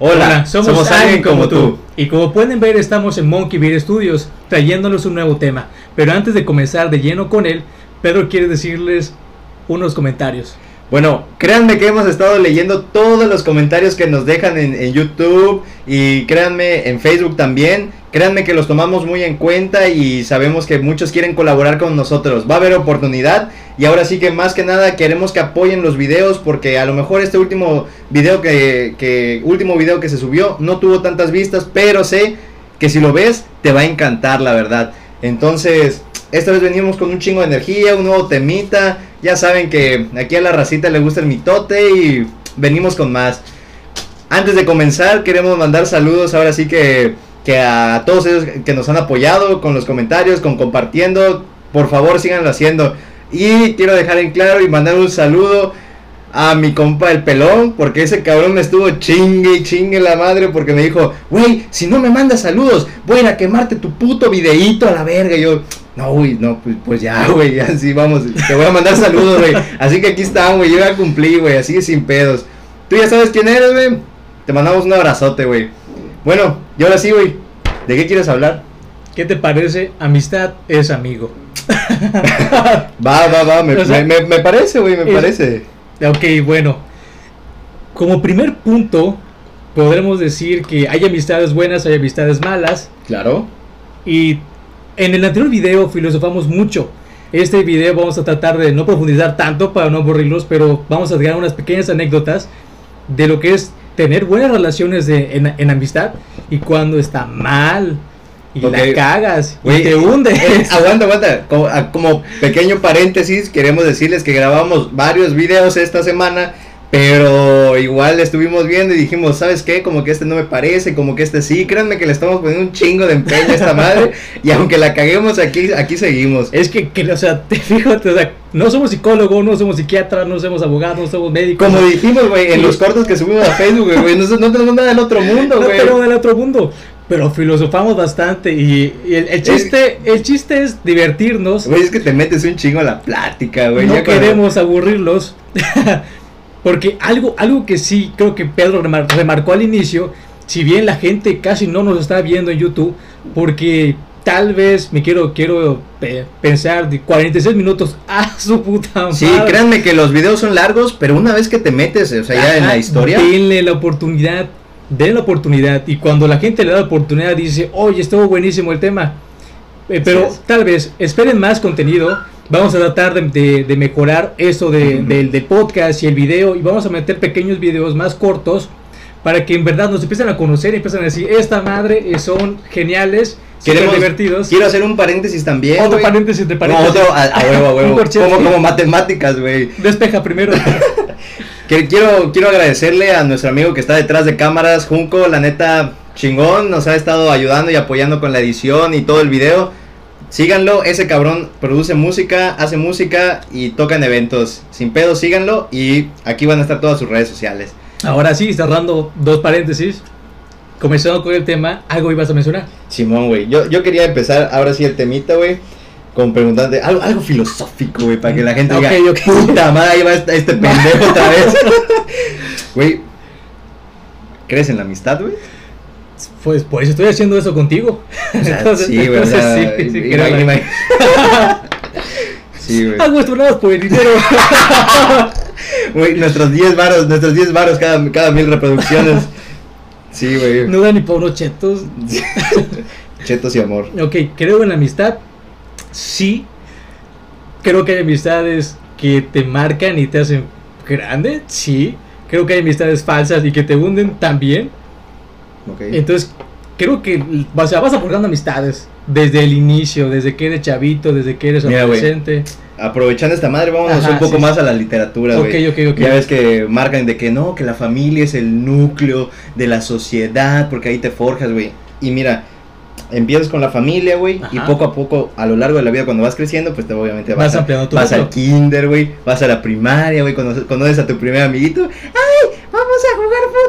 Hola, somos, alguien como tú. Y como pueden ver, estamos en Monkey Beer Studios trayéndonos un nuevo tema. Pero antes de comenzar de lleno con él, Pedro quiere decirles unos comentarios. Bueno, créanme que hemos estado leyendo todos los comentarios que nos dejan en, en, YouTube y créanme en Facebook también. Créanme que los tomamos muy en cuenta y sabemos que muchos quieren colaborar con nosotros. Va a haber oportunidad y ahora sí que más que nada queremos que apoyen los videos porque a lo mejor este último video que, último video que se subió no tuvo tantas vistas, pero sé que si lo ves te va a encantar la verdad. Entonces, esta vez venimos con un chingo de energía, un nuevo temita. Ya saben que aquí a la racita le gusta el mitote y venimos con más. Antes de comenzar, queremos mandar saludos ahora sí que, que a todos ellos que nos han apoyado con los comentarios, con compartiendo. Por favor, síganlo haciendo. Y quiero dejar en claro y mandar un saludo a mi compa el pelón, porque ese cabrón me estuvo chingue y chingue la madre, porque me dijo, güey, si no me mandas saludos, voy a quemarte tu puto videíto a la verga. Yo, no, güey, no, pues, pues ya, güey, así vamos, te voy a mandar saludos, güey. Así que aquí están, güey, yo ya cumplí, güey, así sin pedos. Tú ya sabes quién eres, güey. Te mandamos un abrazote, güey. Bueno, y ahora sí, güey, ¿de qué quieres hablar? ¿Qué te parece? Amistad es amigo. va, va, va, me, o sea, me, me parece, güey, me es, parece. Ok, bueno. Como primer punto, podremos decir que hay amistades buenas, hay amistades malas. Claro. Y en el anterior video filosofamos mucho. Este video vamos a tratar de no profundizar tanto para no aburrirlos, pero vamos a dar unas pequeñas anécdotas de lo que es tener buenas relaciones de, en, en amistad y cuando está mal y okay. la cagas Wey, y te hundes. Eh, aguanta, aguanta. Como, como, pequeño paréntesis, queremos decirles que grabamos varios videos esta semana, pero igual estuvimos viendo y dijimos, ¿sabes qué? Como que este no me parece, como que este sí. Créanme que le estamos poniendo un chingo de empeño a esta madre y aunque la caguemos aquí, aquí seguimos. Es que, que o sea, te fíjate, o sea, no somos psicólogos, no somos psiquiatras, no somos abogados, no somos médicos. Como dijimos, güey, en los cortos que subimos a Facebook, güey, no, no tenemos nada del otro mundo, güey. No tenemos del otro mundo pero filosofamos bastante y, y el, el, chiste es, el chiste es divertirnos. Güey, es que te metes un chingo a la plática, güey. No queremos cuando... aburrirlos. porque algo, algo que sí creo que Pedro remar, remarcó al inicio, si bien la gente casi no nos está viendo en YouTube, porque tal vez me quiero quiero eh, pensar de 46 minutos a su puta madre. Sí, créanme que los videos son largos, pero una vez que te metes, o sea, ya Ajá, en la historia. Denle la oportunidad den la oportunidad y cuando la gente le da la oportunidad dice, oye, estuvo buenísimo el tema, eh, pero tal vez esperen más contenido, vamos a tratar de, de, de mejorar eso de, del, del podcast y el video y vamos a meter pequeños videos más cortos para que en verdad nos empiecen a conocer y empiecen a decir, esta madre eh, son geniales. Queremos, divertidos. Quiero hacer un paréntesis también. Otro wey. paréntesis de paréntesis. No, otro, a, a huevo, a huevo. como, como matemáticas, güey. Despeja primero. Que quiero, quiero agradecerle a nuestro amigo que está detrás de cámaras, Junco, la neta chingón, nos ha estado ayudando y apoyando con la edición y todo el video. Síganlo, ese cabrón produce música, hace música y toca en eventos. Sin pedo, síganlo y aquí van a estar todas sus redes sociales. Ahora sí, cerrando dos paréntesis. Comenzando con el tema, ¿algo ibas a mencionar? Simón, güey. Yo, yo quería empezar ahora sí el temita, güey con preguntante, algo, algo filosófico, güey, para que la gente okay, diga, okay. puta madre, ahí va este, este pendejo otra vez. Güey, ¿crees en la amistad, güey? Pues, pues estoy haciendo eso contigo. O sea, entonces, sí, o sea, sí, sí, ima, ima, ima. sí, güey. Hago esto nada por el dinero. Güey, nuestros 10 varos, nuestros 10 varos cada, cada mil reproducciones. Sí, güey. No da ni para unos chetos. chetos y amor. Ok, creo en la amistad sí creo que hay amistades que te marcan y te hacen grande, sí. Creo que hay amistades falsas y que te hunden también. Okay. Entonces, creo que o sea, vas aportando amistades desde el inicio, desde que eres chavito, desde que eres Mira, adolescente. Wey, aprovechando esta madre, vámonos Ajá, un poco sí, más a la literatura, güey. Okay, okay, okay. Ya ves que marcan de que no, que la familia es el núcleo de la sociedad, porque ahí te forjas, güey. Y mira, empiezas con la familia, güey, y poco a poco, a lo largo de la vida, cuando vas creciendo, pues te, obviamente vas, vas, a, vas al kinder, güey, vas a la primaria, güey, conoces, conoces, a tu primer amiguito, ¡ay,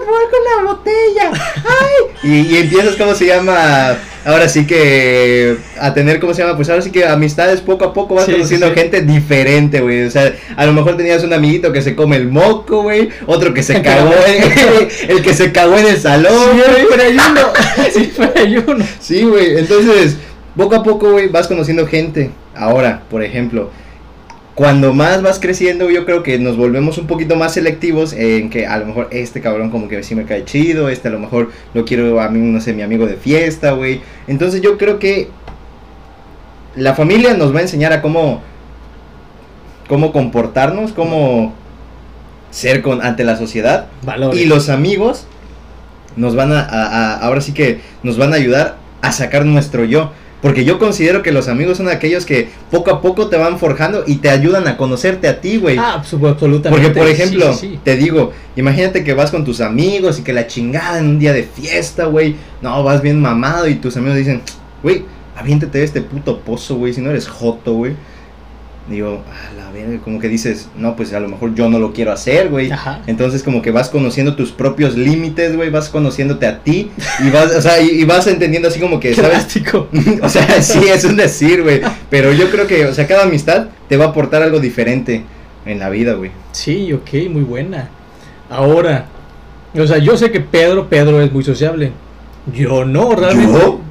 favor con la botella. Ay. Y, y empiezas, ¿cómo se llama? Ahora sí que a tener, ¿cómo se llama? Pues ahora sí que amistades poco a poco vas Sí, conociendo sí, sí. gente diferente, güey. O sea, a lo mejor tenías un amiguito que se come el moco, güey. Otro que se cagó, en- el que se cagó en el salón, güey. Siempre hay uno. Siempre hay uno. Sí, güey. Entonces, poco a poco, güey, vas conociendo gente. Ahora, por ejemplo, cuando más vas creciendo, yo creo que nos volvemos un poquito más selectivos en que a lo mejor este cabrón como que sí me cae chido, este a lo mejor lo quiero a mí, no sé, mi amigo de fiesta, güey. Entonces yo creo que la familia nos va a enseñar a cómo, cómo comportarnos, cómo ser con, ante la sociedad. Valores. Y los amigos nos van a, a- a- ahora sí que nos van a ayudar a sacar nuestro yo. Porque yo considero que los amigos son aquellos que poco a poco te van forjando y te ayudan a conocerte a ti, güey. Ah, abso- absolutamente. Porque, por ejemplo, sí, sí. te digo, imagínate que vas con tus amigos y que la chingada en un día de fiesta, güey. No, vas bien mamado y tus amigos dicen, güey, aviéntate de este puto pozo, güey, si no eres joto, güey. Digo, a la verga, como que dices, no, pues a lo mejor yo no lo quiero hacer, güey. Ajá. Entonces como que vas conociendo tus propios límites, güey, vas conociéndote a ti y vas, o sea, y, y vas entendiendo así como que, Qué ¿sabes? o sea, sí, es un decir, güey, pero yo creo que, o sea, cada amistad te va a aportar algo diferente en la vida, güey. Sí, ok, muy buena. Ahora, o sea, yo sé que Pedro, Pedro es muy sociable. Yo no, realmente. ¿Yo?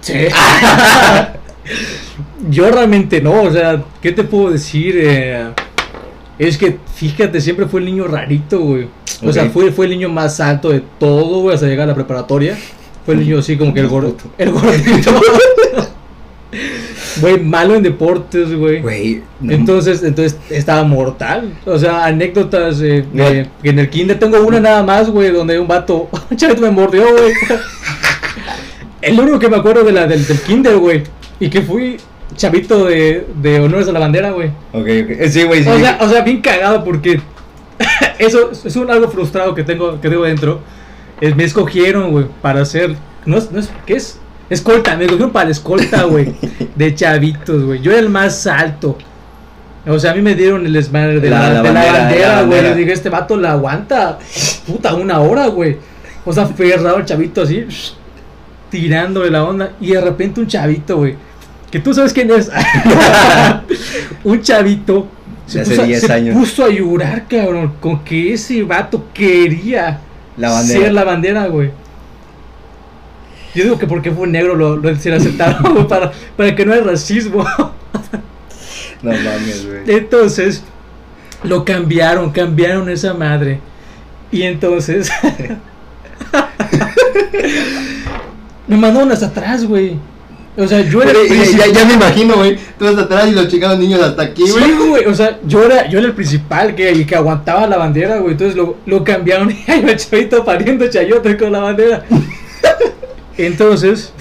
Sí. yo realmente no, o sea, ¿qué te puedo decir? Eh, es que, fíjate, siempre fue el niño rarito, güey. O sea, fue, fue el niño más alto de todo, güey, hasta llegar a la preparatoria. Fue el niño así como que el gordo. El gordito. Güey, malo en deportes, güey. Güey, no- Entonces, entonces estaba mortal. O sea, anécdotas eh, No. de- que en el kinder tengo una nada más, güey, donde un vato, chavito me mordió, güey. El único que me acuerdo de la del, del kinder, güey. Y que fui chavito de, de honores a la bandera, güey. Ok, ok. Eh, Sí, güey, sí. O sea, o sea, bien cagado porque eso es un algo frustrado que tengo que tengo dentro. Es, me escogieron, güey, para hacer no es, no es ¿qué es? Escolta, me escogieron para la escolta, güey, de chavitos, güey. Yo era el más alto. O sea, a mí me dieron el desmadre de La- la, la de bandera, güey. dije, este vato la aguanta, puta, una hora, güey. O sea, ferrado el chavito así, tirándole la onda. Y de repente un chavito, güey, que tú sabes quién es. un chavito De hace 10 se años. puso a llorar, cabrón, con que ese vato quería La bandera. ser la bandera, güey. Yo digo que porque fue negro lo, lo se lo aceptaron, güey, para, para que no haya racismo. No mames, güey. Entonces, lo cambiaron, cambiaron esa madre. Y entonces, me mandaron hasta atrás, güey. O sea, yo era Pero, el ya, ya, me imagino, güey. Tú hasta atrás y los chingados niños hasta aquí, güey. Sí, güey, o sea, yo era, yo era el principal que, y que aguantaba la bandera, güey. Entonces lo, lo cambiaron y ahí va el chavito pariendo chayote con la bandera. Entonces,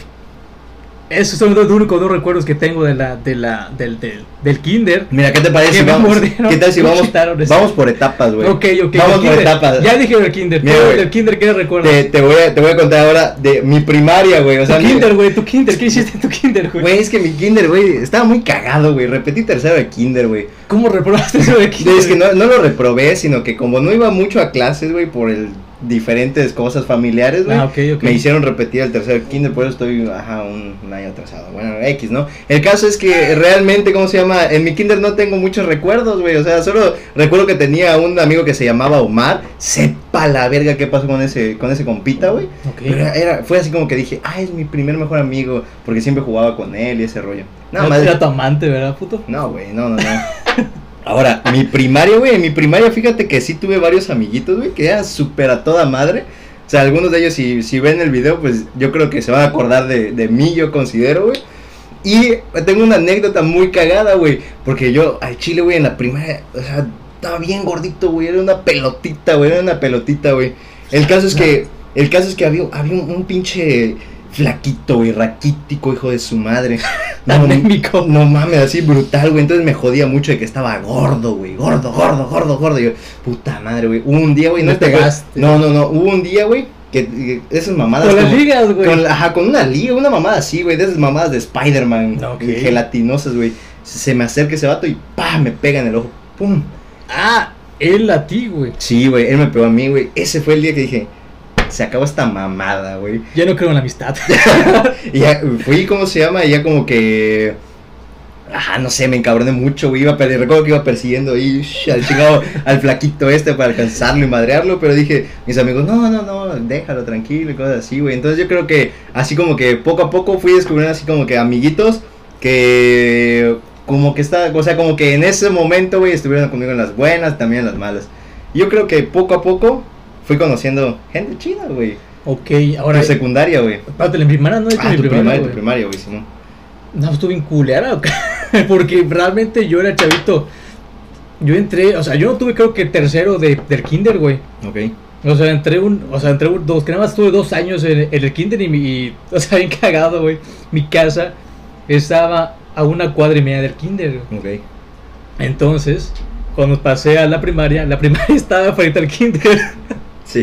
esos son los únicos dos recuerdos que tengo de la, de la, del, del, del kinder. Mira, ¿qué te parece Que si me vamos? mordieron, ¿Qué tal si vamos? Vamos por etapas, güey. Ok, ok. Vamos por etapas. Ya dije del kinder. Mira, ¿Tú güey. del kinder qué recuerdas? Te, te voy a, te voy a contar ahora de mi primaria, güey. O sea, tu mi- kinder, güey, tu kinder. ¿Qué hiciste en tu kinder, güey? Güey, es que mi kinder, güey, estaba muy cagado, güey. Repetí tercero de kinder, güey. ¿Cómo reprobaste eso de kinder? Es que no, no lo reprobé, sino que como no iba mucho a clases, güey, por el diferentes cosas familiares, güey. Ah. Me hicieron repetir el tercer kinder, por eso estoy, ajá, un, un año atrasado. Bueno, X, ¿no? El caso es que realmente, ¿cómo se llama? En mi kinder no tengo muchos recuerdos, güey. O sea, solo recuerdo que tenía un amigo que se llamaba Omar. Sepa la verga qué pasó con ese, con ese compita, güey. Ok. Pero era, era- fue así como que dije, ah, es mi primer mejor amigo, porque siempre jugaba con él y ese rollo. Nada No, más. Era tu amante, ¿verdad, puto? No, güey, no, no, no. Ahora, mi primaria, güey, en mi primaria, fíjate que sí tuve varios amiguitos, güey, que eran súper a toda madre. O sea, algunos de ellos, si, si ven el video, pues yo creo que se van a acordar de, de mí, yo considero, güey. Y tengo una anécdota muy cagada, güey, porque yo al chile, güey, en la primaria, o sea, estaba bien gordito, güey, era una pelotita, güey, era una pelotita, güey. El caso es que, el caso es que había, había un, un pinche flaquito, güey, raquítico, hijo de su madre. Anémico. No mames, así brutal, güey. Entonces me jodía mucho de que estaba gordo, güey. Gordo, gordo, gordo, gordo. Y yo, puta madre, güey. Hubo un día, güey. No No, te gaste. No, no, no. Hubo un día, güey. Que, esas mamadas. Con las ligas, güey. Con, ajá, con una liga, una mamada así, güey. De esas mamadas de Spider-Man. Ok. Gelatinosas, güey. Se me acerca ese vato y pa, me pega en el ojo. Pum. Ah, Él a ti, güey. Sí, güey, él me pegó a mí, güey. Ese fue el día que dije, se acabó esta mamada, güey. Ya no creo en la amistad. y ya fui, ¿cómo se llama? Y ya como que... Ajá, no sé, me encabroné mucho, güey. Iba recuerdo que iba persiguiendo ahí sh, al chingado, al flaquito este para alcanzarlo y madrearlo. Pero dije, mis amigos, no, no, no, déjalo tranquilo y cosas así, güey. Entonces yo creo que así como que poco a poco fui descubriendo así como que amiguitos que como que está, o sea, como que en ese momento, güey, estuvieron conmigo en las buenas, también en las malas. Yo creo que poco a poco fui conociendo gente chida, güey. ok, Ahora en secundaria, güey. Espérate, en primaria no es Ah, mi tu primaria, primaria, tu primaria, güey, Simón. No, estuve en culera, porque realmente yo era chavito. Yo entré, o sea, yo no tuve creo que tercero de, del kinder, güey. Ok. O sea, entré un, o sea, entré un- dos, que nada más tuve dos años en, en el kinder y mi, y, o sea, bien cagado, güey. Mi casa estaba a una cuadra y media del kinder, güey. Ok. Entonces, cuando pasé a la primaria, la primaria estaba frente al kinder.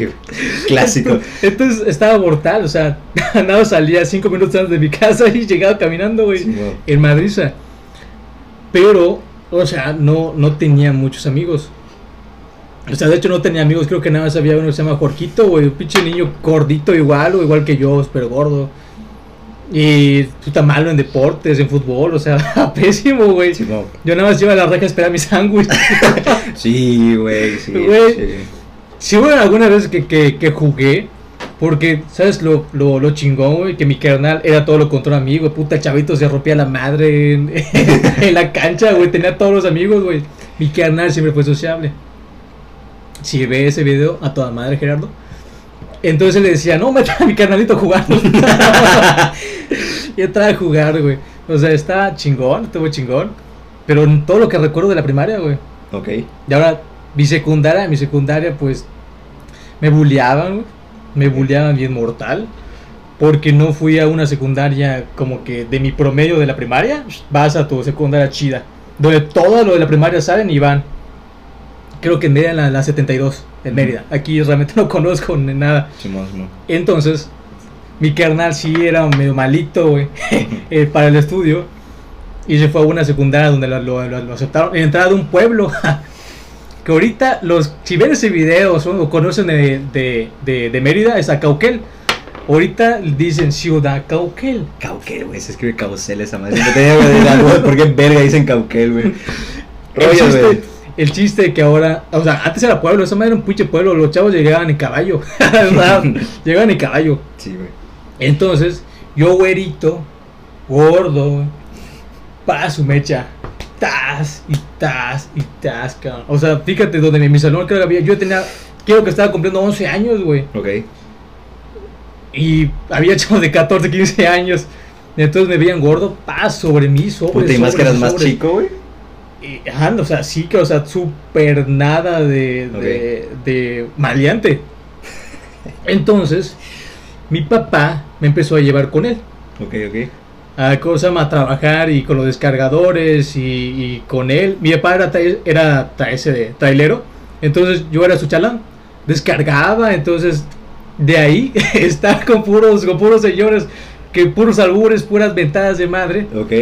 Sí, clásico. Entonces estaba mortal, o sea, nada salía cinco minutos antes de mi casa y llegaba caminando, güey, Simón. en Madriza. Pero, o sea, no, no tenía muchos amigos. O sea, de hecho no tenía amigos, creo que nada más había uno que se llama Jorquito, güey, un pinche niño gordito igual, o igual que yo, pero gordo. Y puta malo en deportes, en fútbol, o sea, pésimo, güey. Simón. Yo nada más iba a la reja a esperar mi sándwich. Sí, güey, sí. Güey. sí. Sí, bueno, alguna vez que, que, que jugué, porque, ¿sabes lo, lo, lo chingón, güey? Que mi carnal era todo lo contrario a mí, güey. Puta, chavito se rompía la madre en, en la cancha, güey. Tenía todos los amigos, güey. Mi carnal siempre fue sociable. Si ve ese video, a toda madre, Gerardo. Entonces le decía, no, meta a mi carnalito jugando. y entraba a jugar, güey. O sea, está chingón, estuvo chingón. Pero todo lo que recuerdo de la primaria, güey. Ok. Y ahora, mi secundaria, mi secundaria, pues me bulleaban. Me bulleaban bien mortal. Porque no fui a una secundaria como que de mi promedio de la primaria. Vas a tu secundaria chida. Donde todo lo de la primaria saben y van. Creo que en Mérida, la, la 72, en Mérida. Aquí realmente no conozco ni nada. Entonces, mi carnal sí era medio malito, güey, eh, para el estudio. Y se fue a una secundaria donde lo, lo- lo- aceptaron. En entrada de un pueblo. que ahorita, los, si ven ese video son- o conocen de, de, de, de Mérida, es a Cauquel. Ahorita dicen Ciudad Cauquel. Cauquel, güey. Se escribe Caucel esa madre. ¿Por qué verga dicen Cauquel, güey? El Rollo, chiste, güey. el chiste que ahora, o sea, antes era pueblo, esa madre era un pinche pueblo, los chavos llegaban en caballo. Llegaban en caballo. Sí, güey. Entonces, yo güerito, gordo, para su mecha, tas y tas y tas, cabrón. O sea, fíjate, donde en mi salón creo que había, yo tenía, creo que estaba cumpliendo 11 años, güey. Ok. Y había chavos de 14, 15 años. Entonces me veían gordo, paz sobre mí, sobre Puta, y más que eras más chico, güey. Ajá, o sea, sí que, o sea, súper nada de, de, de maleante. Entonces, mi papá me empezó a llevar con él. Ok, ok. A cosa a trabajar y con los descargadores y, y con él. Mi papá era, era ese de trailero, entonces yo era su chalán. Descargaba, entonces de ahí estar con puros, con puros señores, que puros albures, puras ventadas de madre. Ok.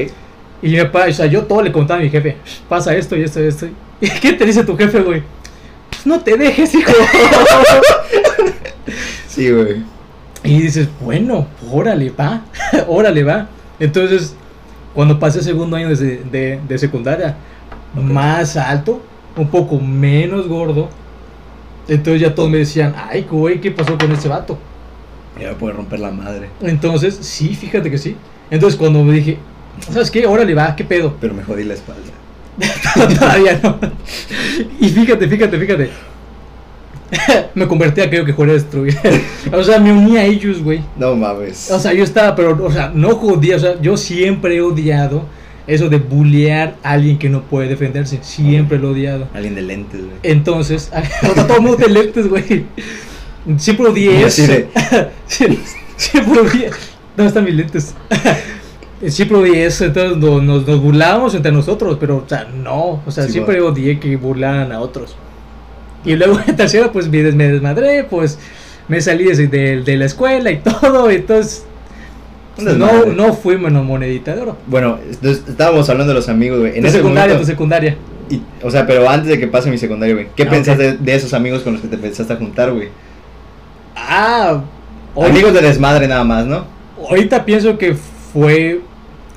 Y mi papá, o sea, yo todo le contaba a mi jefe, pasa esto y esto y esto. ¿Y qué te dice tu jefe, güey? Pues no te dejes, hijo. Sí, güey. Y dices, bueno, órale, va, órale, va. Entonces, cuando pasé el segundo año de, de- de secundaria, más alto, un poco menos gordo. Entonces ya todos me decían, ay, güey, ¿qué pasó con ese vato? Ya me puede romper la madre. Entonces, sí, fíjate que sí. Entonces cuando me dije, ¿sabes qué? Órale, va, ¿qué pedo? Pero me jodí la espalda. Todavía no. Y fíjate, fíjate, fíjate. me convertí a aquello que juré destruir. o sea, me uní a ellos, güey. No mames. O sea, yo estaba, pero, o sea, no jodía, o sea, yo siempre he odiado eso de bullear a alguien que no puede defenderse. Siempre lo he odiado. Alguien de lentes, güey. Entonces, todo el mundo de lentes, güey. Siempre odié eso. de- Sie- Siempre odié. ¿Dónde están mis lentes? Siempre odié eso, entonces no- nos, nos burlábamos entre nosotros, pero, o sea, no. O sea, Sí, siempre odié que burlaran a otros. Y luego en tercera, pues me, des- me desmadré, pues me salí de, de- de la escuela y todo, entonces no, no fui monedita de oro. Bueno, entonces, estábamos hablando de los amigos, güey. En tu ese secundaria, tu momento. secundaria. Y, o sea, pero antes de que pase mi secundario, güey, ¿qué Ah, pensás ok. de, de esos amigos con los que te empezaste a juntar, güey? Ah, Amigos de desmadre nada más, ¿no? ahorita pienso que fue.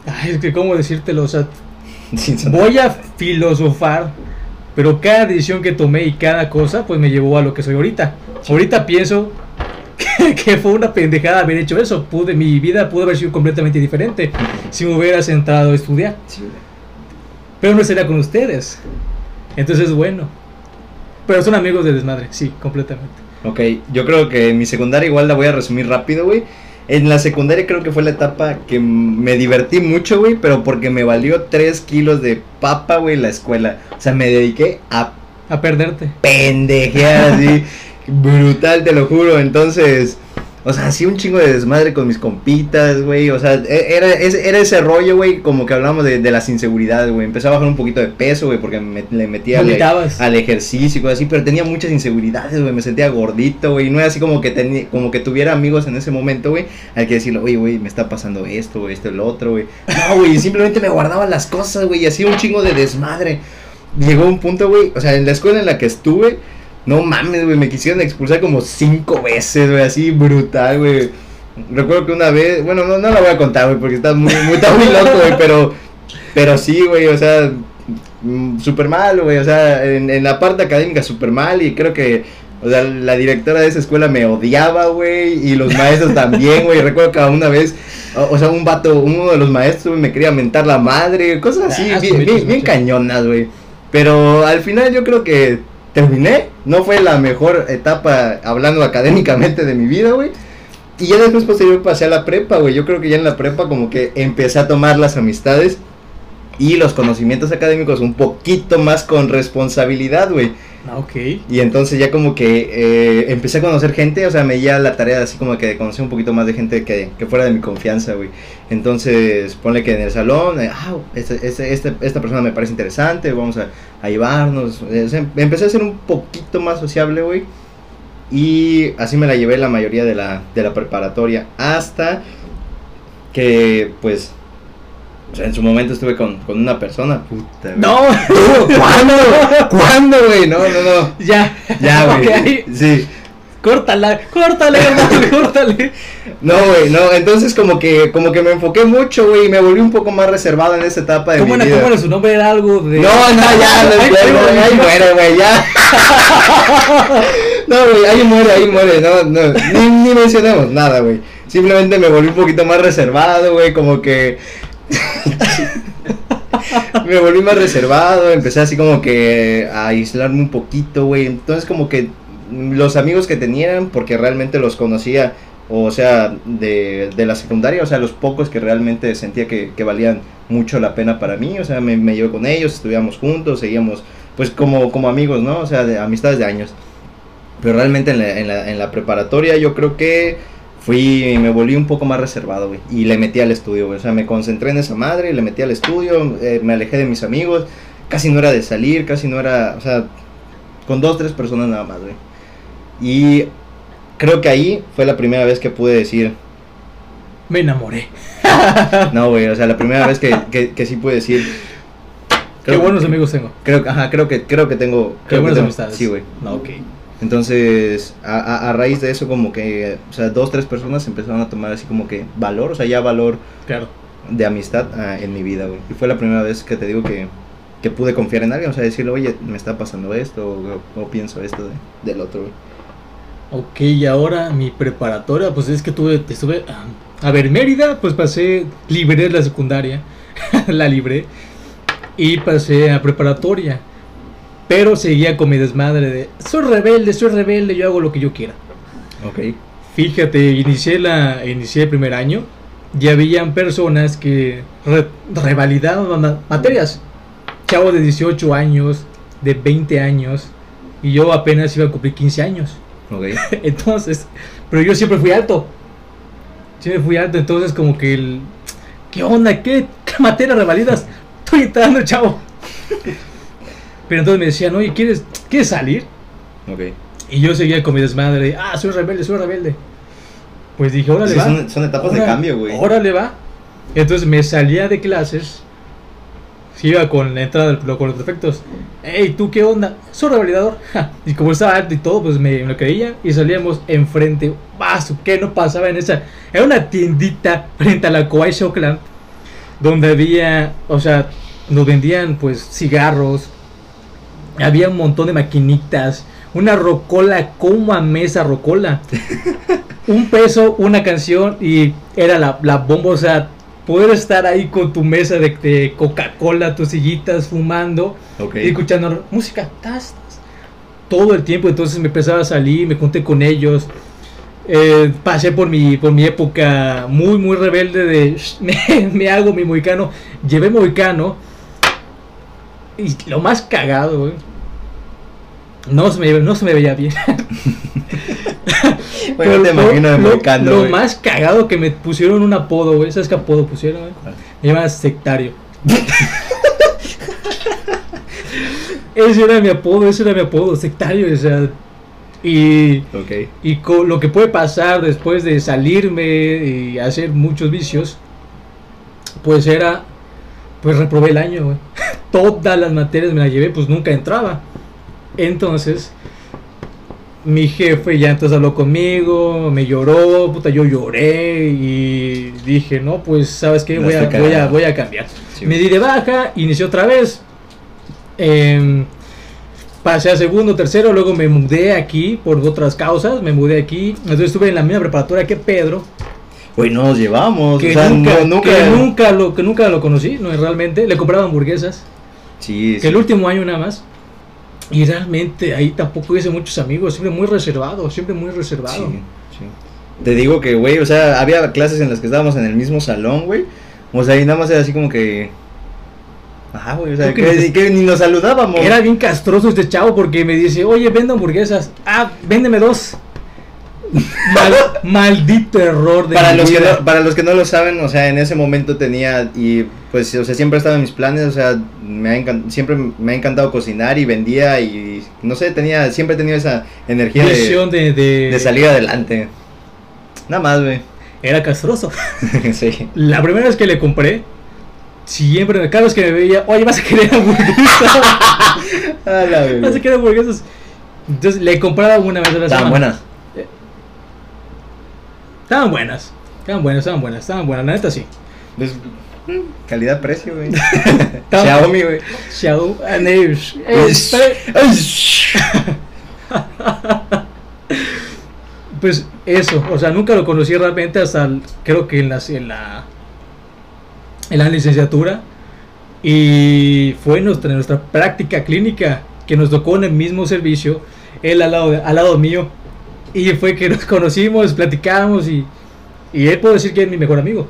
Ay, es que, ¿cómo decírtelo? O sea, voy a filosofar, pero cada decisión que tomé y cada cosa, pues me llevó a lo que soy ahorita. Ahorita pienso que, que fue una pendejada haber hecho eso. Pude, mi vida pudo haber sido completamente diferente si me hubiera sentado a estudiar. Sí. Pero no estaría con ustedes. Entonces, bueno. Pero son amigos de desmadre, sí, completamente. Ok, yo creo que mi secundaria igual la voy a resumir rápido, güey. En la secundaria creo que fue la etapa que me divertí mucho, güey, pero porque me valió 3 kilos de papa, güey, la escuela. O sea, me dediqué a A perderte. pendejear así, brutal, te lo juro. Entonces, o sea, así un chingo de desmadre con mis compitas, güey. O sea, e- era, ese- era ese rollo, güey, como que hablamos de, de las inseguridades, güey. Empecé a bajar un poquito de peso, güey, porque me, le metía al, Vomitabas. al ejercicio y cosas así, pero tenía muchas inseguridades, güey. Me sentía gordito, güey. No era así como que tenía, como que tuviera amigos en ese momento, güey. Hay que decirle, oye, güey, me está pasando esto, güey, esto, el otro, güey. No, güey, simplemente me guardaba las cosas, güey, y hacía un chingo de desmadre. Llegó un punto, güey, o sea, en la escuela en la que estuve, no mames, güey, me quisieron expulsar como cinco veces, güey, así brutal, güey. Recuerdo que una vez, bueno, no, no la voy a contar, güey, porque está muy, muy, está muy loco, güey, pero, pero sí, güey, o sea, mm, súper mal, güey, o sea, en, en la parte académica súper mal y creo que, o sea, la directora de esa escuela me odiaba, güey, y los maestros también, güey, recuerdo que una vez, o, o sea, un vato, uno de los maestros me quería mentar la madre, cosas así, Ah, bien, bien, bien cañonas, güey, pero al final yo creo que terminé, no fue la mejor etapa hablando académicamente de mi vida, güey. Y ya después posterior pasé a la prepa, güey. Yo creo que ya en la prepa como que empecé a tomar las amistades y los conocimientos académicos un poquito más con responsabilidad, güey. Ah, ok. Y entonces ya como que eh, empecé a conocer gente, o sea, me di la tarea así como que de conocer un poquito más de gente que, que fuera de mi confianza, güey. Entonces, ponle que en el salón, eh, ah, este, este- este- esta persona me parece interesante, vamos a, llevarnos. Eh, empecé a ser un poquito más sociable, güey. Y así me la llevé la mayoría de la, de la preparatoria. Hasta que, pues, en su momento estuve con, con una persona. Puta, güey. No, ¿Cuándo? ¿Cuándo, güey? No, no, no. ya. Ya, güey. Ok. Sí. Córtala, córtale, hermano, córtale. No, güey, no. Entonces como que como que me enfoqué mucho, güey, y me volví un poco más reservado en esa etapa de ¿Cómo mi era, vida. cómo era su nombre? Era algo de. No, no, ya, no, ahí muere, güey, ya. No, güey, ahí muere, ahí muere, no, no, ni, ni mencionemos nada, güey. Simplemente me volví un poquito más reservado, güey, como que... me volví más reservado, empecé así como que a aislarme un poquito, güey. Entonces como que los amigos que tenían, porque realmente los conocía, o sea, de, de la secundaria, o sea, los pocos que realmente sentía que, valían mucho la pena para mí, o sea, me, me con ellos, estudiamos juntos, seguíamos, pues como, como amigos, ¿no? O sea, de amistades de años. Pero realmente en la, en la preparatoria yo creo que fui, me volví un poco más reservado, güey. Y le metí al estudio, güey. O sea, me concentré en esa madre, le metí al estudio, eh, me alejé de mis amigos. Casi no era de salir, casi no era, o sea, con dos, tres personas nada más, güey. Y creo que ahí fue la primera vez que pude decir, Me enamoré. no, güey, o sea, la primera vez que, que, que sí pude decir. Qué buenos amigos tengo. Creo, ajá, creo que, creo que tengo. Qué creo buenas tengo- amistades. Sí, güey. No, ok. Entonces, a, a- a raíz de eso, como que, o sea, dos, tres personas empezaron a tomar así como que valor, o sea, ya valor Claro. de amistad ah, en mi vida, güey. Y fue la primera vez que te digo que, que pude confiar en alguien, o sea, decirle, oye, me está pasando esto, o, o pienso esto de- del otro, güey. Ok, y ahora mi preparatoria, pues es que tuve, estuve, ah, a ver, Mérida, pues pasé, libré la secundaria, la libré, y pasé a preparatoria, pero seguía con mi desmadre de, soy rebelde, soy rebelde, yo hago lo que yo quiera. Ok. Fíjate, inicié, la, inicié el primer año y habían personas que re- revalidaban ma- materias. Chavos de 18 años, de 20 años, y yo apenas iba a cumplir 15 años. Ok. Entonces, pero yo siempre fui alto. Siempre fui alto, entonces como que el... ¿Qué onda? ¿Qué, qué materia revalidas? Estoy entrando, chavo. Pero entonces me decían, oye, ¿quieres, ¿quieres salir? Ok. Y yo seguía con mi desmadre, ah, soy rebelde, soy rebelde. Pues dije, órale, Sí, va. son, son etapas de cambio, güey. Órale, va. Entonces me salía de clases Si iba con la entrada del, con los defectos. Ey, ¿tú qué onda? Soy revalidador. Ja. Y como estaba alto y todo, pues me, me lo creía. Y salíamos enfrente. Vaso, ¿qué no pasaba en esa? Era una tiendita frente a la Kowai Shockland. Donde había, o sea, nos vendían pues cigarros. Había un montón de maquinitas. Una rocola, como a mesa rocola. un peso, una canción y era la, la bomba, o sea, poder estar ahí con tu mesa de, de Coca-Cola, tus sillitas, fumando y escuchando música, tas, tas, todo el tiempo. Entonces me empezaba a salir, me junté con ellos. Eh, pasé por mi, por mi época muy, muy rebelde de "Shh, me, me hago mi mohicano. Llevé mohicano. Y lo más cagado, güey. No se me, no se me veía bien. Bueno, te lo- imagino lo, lo güey. más cagado que me pusieron un apodo, güey. ¿Sabes qué apodo pusieron, güey? ¿Cuál? Me llaman sectario. ese era mi apodo, ese era mi apodo, sectario, o sea. Y, Ok. y co- lo que puede pasar después de salirme y hacer muchos vicios, pues era, pues reprobé el año, güey. Todas las materias me las llevé, pues nunca entraba. Entonces, mi jefe ya entonces habló conmigo, me lloró, puta, yo lloré y dije, no, pues, ¿sabes qué? Voy a, voy a, cagado. voy a cambiar. Sí, me di de baja, inicié otra vez. em, pasé a segundo, tercero, luego me mudé aquí por otras causas, me mudé aquí. Entonces estuve en la misma preparatoria que Pedro, Güey, no nos llevamos. que, o sea, nunca, no- nunca. que nunca lo que nunca lo conocí, no realmente. Le compraba hamburguesas, Sí, que sí. el último año nada más. Y realmente ahí tampoco hice muchos amigos, siempre muy reservado, siempre muy reservado. Sí, sí. Te digo que, güey, o sea, había clases en las que estábamos en el mismo salón, güey. O sea, y nada más era así como que. Ajá, güey, o sea, que, ni- que ni nos saludábamos. Era bien castroso este chavo porque me dice, oye, vendo hamburguesas. Ah, véndeme dos. Mal- maldito error de Para mi los, que vida. no, para los que no lo saben, o sea, en ese momento tenía, y pues, o sea, siempre estaba en mis planes, o sea, me ha siempre me ha encantado cocinar y vendía y, no sé, tenía, siempre he tenido esa energía de, de, de- de salir adelante. Nada más, güey. Era castroso. sí. La primera vez que le compré, siempre, cada vez que me veía, oye, vas a querer hamburguesas. A la vas a querer hamburguesas. Entonces le compraba una vez a la semana. buenas. Estaban buenas. Estaban buenas, estaban buenas, estaban buenas. La neta sí. Pues, mm, calidad-precio, güey. Xiaomi, güey. Xiao- Neus. Eh, espera. Pues eso, o sea, nunca lo conocí realmente hasta el- creo que en la, en la en la licenciatura y fue nuestra, nuestra práctica clínica que nos tocó en el mismo servicio, él al lado, de- al lado mío y fue que nos conocimos, platicamos y, y él puedo decir que es mi mejor amigo.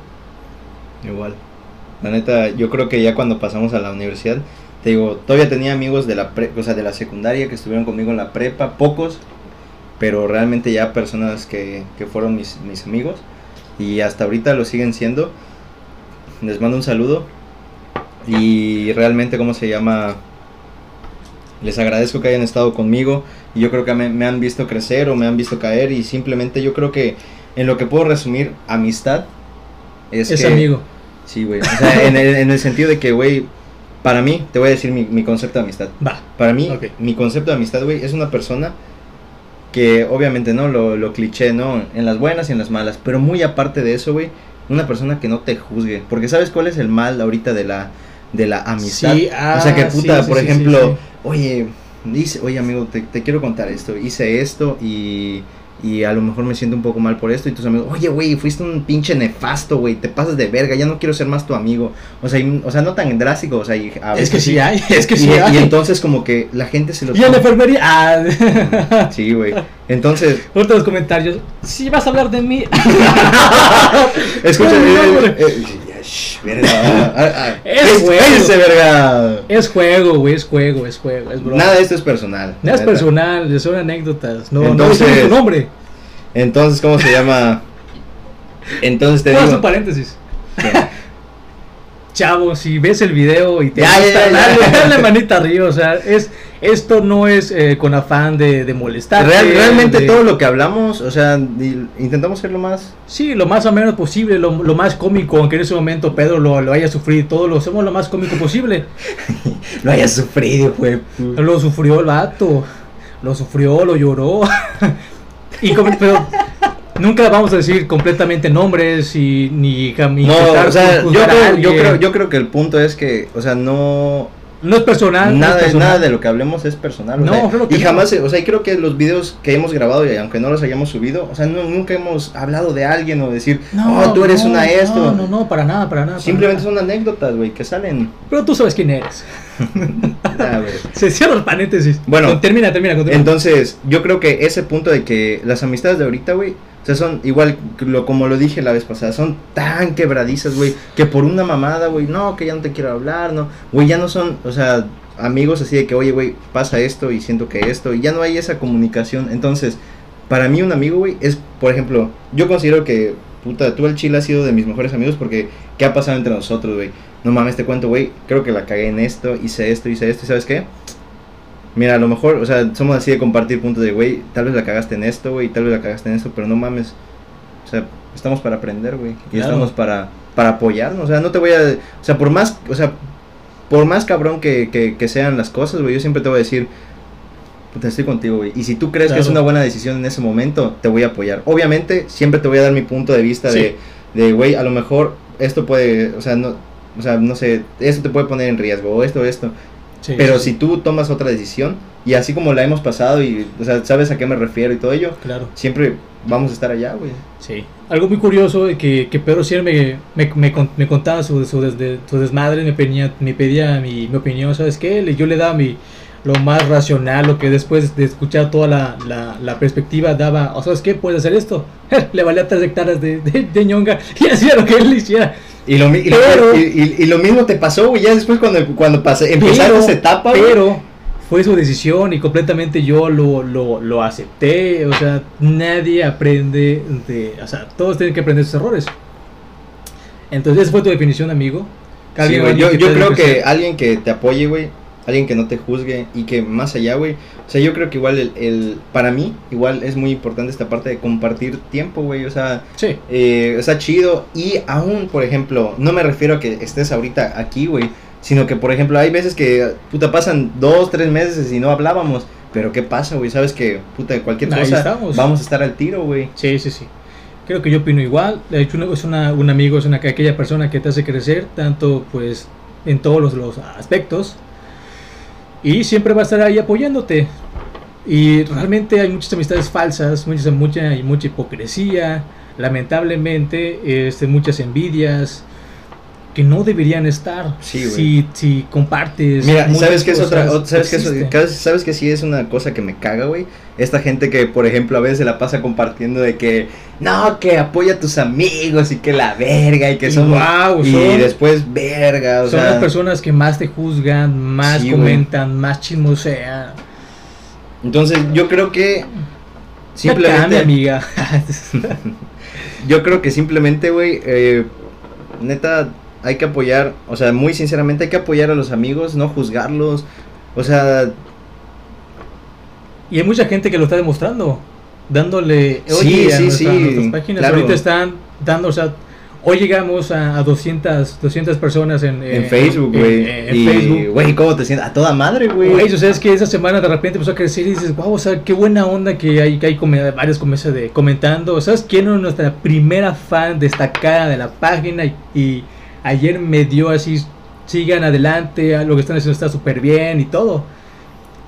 Igual. La neta, yo creo que ya cuando pasamos a la universidad, te digo, todavía tenía amigos de la pre- o sea, de la secundaria que estuvieron conmigo en la prepa, pocos, pero realmente ya personas que, que fueron mis, mis amigos y hasta ahorita lo siguen siendo. Les mando un saludo y realmente, ¿cómo se llama? Les agradezco que hayan estado conmigo y yo creo que me, me han visto crecer o me han visto caer y simplemente yo creo que en lo que puedo resumir amistad es, Es que- amigo. Sí, güey. O sea, en el, en el sentido de que, güey, para mí, te voy a decir mi, mi concepto de amistad. Va. Para mí, mi concepto de amistad, güey, es una persona que obviamente, ¿no? Lo, lo cliché, ¿no? En las buenas y en las malas. Pero muy aparte de eso, güey, una persona que no te juzgue. Porque ¿sabes cuál es el mal ahorita de la, de la amistad? Sí, ah, o sea, que puta, sí, sí, por ejemplo, oye, dice, oye amigo, te, te quiero contar esto. Hice esto y, y a lo mejor me siento un poco mal por esto. Y tus amigos, oye, güey, fuiste un pinche nefasto, güey, te pasas de verga, ya no quiero ser más tu amigo. O sea, y- o sea no tan drástico, o sea, y a Es que sí hay, es que y, sí hay. y entonces como que la gente se lo Y en la enfermería. Ah. Sí, güey. Entonces, Ahorita los comentarios. Si vas a hablar de mí. escucha, No, eh, no, eh, eh, shh, verga. Ah, ah, Es es- bueno. cállense, verga. es juego, güey. Es juego, es juego. Es broma. Nada de esto es personal. Nada es neta. personal, son anécdotas. No, Entonces- no tu nombre. Entonces, ¿cómo se llama? Entonces te Haz un digo. paréntesis. ¿Qué? Chavo, si ves el video y te Ya, gusta, ya, ya, dale, dale manita arriba. O sea, es, Esto no es eh, con afán de, de molestar. realmente todo lo que hablamos, o sea, intentamos ser lo más... Sí, lo más o menos posible, lo, más cómico, aunque en ese momento Pedro lo, lo haya sufrido, todo lo hacemos lo más cómico posible. lo haya sufrido, güey. Lo sufrió el vato, lo sufrió, lo lloró. y pero nunca vamos a decir completamente nombres y ni, ni no, o sea, yo yo creo, yo creo que el punto es que, o sea, no no es personal. Nada, es nada de lo que hablemos es personal. No, y jamás, o sea, creo que los videos que hemos grabado, y aunque no los hayamos subido, o sea, nunca hemos hablado de alguien o decir, no, oh, tú eres una esto. No, no, no, para nada, para nada. Simplemente son anécdotas, güey, que salen. Pero tú sabes quién eres. Se cierra el paréntesis. Bueno, termina, termina, termina. Entonces, yo creo que ese punto de que las amistades de ahorita, güey, o sea, son igual, lo, como lo dije la vez pasada, son tan quebradizas, güey, que por una mamada, güey, no, que ya no te quiero hablar, no, güey, ya no son, o sea, amigos así de que, oye, güey, pasa esto y siento que esto, y ya no hay esa comunicación. Entonces, para mí un amigo, güey, es, por ejemplo, yo considero que, puta, tú el chile has sido de mis mejores amigos porque, ¿qué ha pasado entre nosotros, güey? No mames, te cuento, güey, creo que la cagué en esto, hice esto, hice esto, ¿y sabes qué? Mira, a lo mejor, o sea, somos así de compartir puntos de, güey, tal vez la cagaste en esto, güey, tal vez la cagaste en esto, pero no mames. O sea, estamos para aprender, güey. Y estamos para, para apoyarnos. O sea, no te voy a... O sea, por más, o sea, por más cabrón que, que, que sean las cosas, güey, yo siempre te voy a decir, puta, estoy contigo, güey. Y si tú crees que es una buena decisión en ese momento, te voy a apoyar. Obviamente, siempre te voy a dar mi punto de vista de, de, güey, a lo mejor esto puede, o sea, no, o sea, no sé, esto te puede poner en riesgo, o esto, esto. Pero si tú tomas otra decisión, y así como la hemos pasado, y o sea, sabes a qué me refiero y todo ello, claro. siempre vamos a estar allá, güey. Sí. Algo muy curioso que, que Pedro siempre me, me, me, contaba su, su, su, desmadre, me pedía, me pedía mi, mi opinión, ¿sabes qué? Yo le daba mi, lo más racional, lo que después de escuchar toda la, la, la perspectiva daba, o sabes qué, puedes hacer esto. le valía tres hectáreas de, de, de ñonga y hacía lo que él hiciera. Y lo, y, lo, mismo te pasó, güey, ya después cuando, cuando pasé, empezaste esa etapa, Pero fue su decisión y completamente yo lo, lo, lo acepté. O sea, nadie aprende de. O sea, todos tienen que aprender sus errores. Entonces, esa fue tu definición, amigo. Sí, yo, yo creo que alguien que te apoye, güey, alguien que no te juzgue y que más allá, güey. O sea, yo creo que igual el, el, para mí, igual es muy importante esta parte de compartir tiempo, güey. O sea, sí. eh, está chido. Y aún, por ejemplo, no me refiero a que estés ahorita aquí, güey. Sino que, por ejemplo, hay veces que, puta, pasan dos, tres meses y no hablábamos. Pero ¿qué pasa, güey? Sabes que, puta, cualquier cosa vamos a estar al tiro, güey. Sí, sí, sí. Creo que yo opino igual. De hecho, es una, un amigo, es una, aquella persona que te hace crecer, tanto pues en todos los, los aspectos y siempre va a estar ahí apoyándote. Y realmente hay muchas amistades falsas, muchas, mucha, y mucha hipocresía, lamentablemente, este, muchas envidias que no deberían estar si, si compartes. Mira, ¿sabes qué es otra? ¿Sabes que, ¿Sabes que sí es una cosa que me caga, güey? Esta gente que, por ejemplo, a veces se la pasa compartiendo de que, no, que apoya a tus amigos y que la verga y que son. Wow, y después verga. O son las personas que más te juzgan, más comentan, más chismosean. Entonces, yo creo que. Simplemente. amiga. yo creo que simplemente, güey, eh, neta, hay que apoyar, o sea, muy sinceramente, hay que apoyar a los amigos, no juzgarlos. O sea, y hay mucha gente que lo está demostrando, dándole, oye, a, nuestras páginas ahorita están dando, o sea, hoy llegamos a, 200, 200 personas en, Facebook, güey. En, Facebook. Güey, ¿cómo te sientes? A toda madre, güey. o sea, es que esa semana de repente empezó a crecer y dices, wow, o sea, qué buena onda que hay, que hay varios de, comentando. ¿Sabes quién es nuestra primera fan destacada de la página? Y, ayer me dio así, sigan adelante, lo que están haciendo está súper bien y todo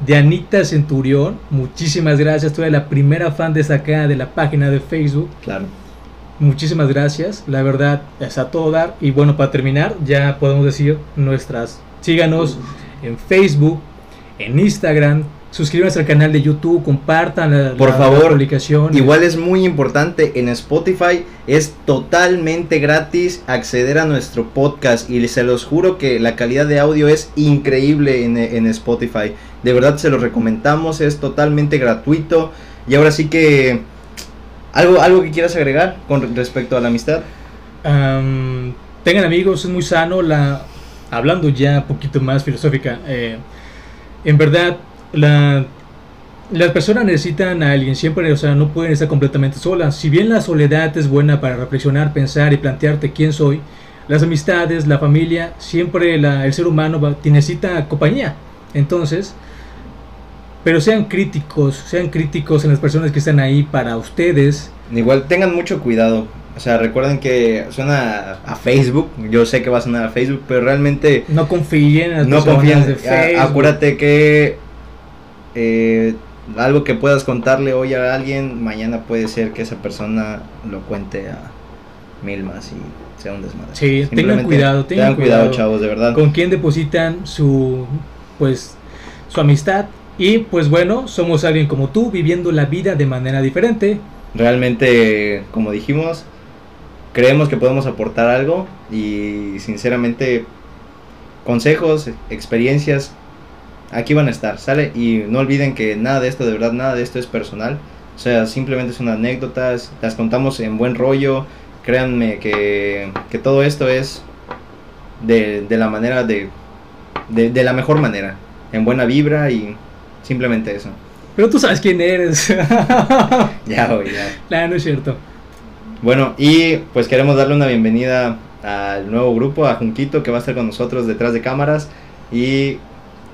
de Anita Centurión. Muchísimas gracias. Tú eres la primera fan destacada de la página de Facebook. Claro. Muchísimas gracias. La verdad es a todo dar. Y bueno, para terminar, ya podemos decir nuestras. Síganos en Facebook, en Instagram, suscríbanse al canal de YouTube, compartan la, Por publicación. Igual es muy importante en Spotify, es totalmente gratis acceder a nuestro podcast y se los juro que la calidad de audio es increíble en, en Spotify. De verdad se los recomendamos, es totalmente gratuito. Y ahora sí que... ¿Algo, algo que quieras agregar con respecto a la amistad? tengan amigos, es muy sano. La, hablando ya un poquito más filosófica, eh, en verdad la, las personas necesitan a alguien, siempre, o sea, no pueden estar completamente solas. Si bien la soledad es buena para reflexionar, pensar y plantearte quién soy, las amistades, la familia, siempre el ser humano va, necesita compañía. Entonces, pero sean críticos, sean críticos en las personas que están ahí para ustedes. Igual tengan mucho cuidado. O sea, recuerden que suena a Facebook. Yo sé que va a sonar a Facebook, pero realmente. No confíen en las no confíen. De Facebook. Acuérdate que eh, algo que puedas contarle hoy a alguien, mañana puede ser que esa persona lo cuente a mil más y sea un desmadre. Sí, tengan cuidado, tengan, cuidado, chavos, de verdad. Con quién depositan su, pues, su amistad. Y pues bueno, somos alguien como tú, viviendo la vida de manera diferente. Realmente, como dijimos, creemos que podemos aportar algo y sinceramente consejos, experiencias, aquí van a estar, ¿sale? Y no olviden que nada de esto, de verdad, nada de esto es personal. O sea, simplemente son anécdotas, las contamos en buen rollo. Créanme que, que todo esto es de, de la manera de, de, de, la mejor manera, en buena vibra y simplemente eso. Pero tú sabes quién eres. ya, hoy ya. No, no es cierto. Bueno, y pues queremos darle una bienvenida al nuevo grupo, a Junquito, que va a estar con nosotros detrás de cámaras. Y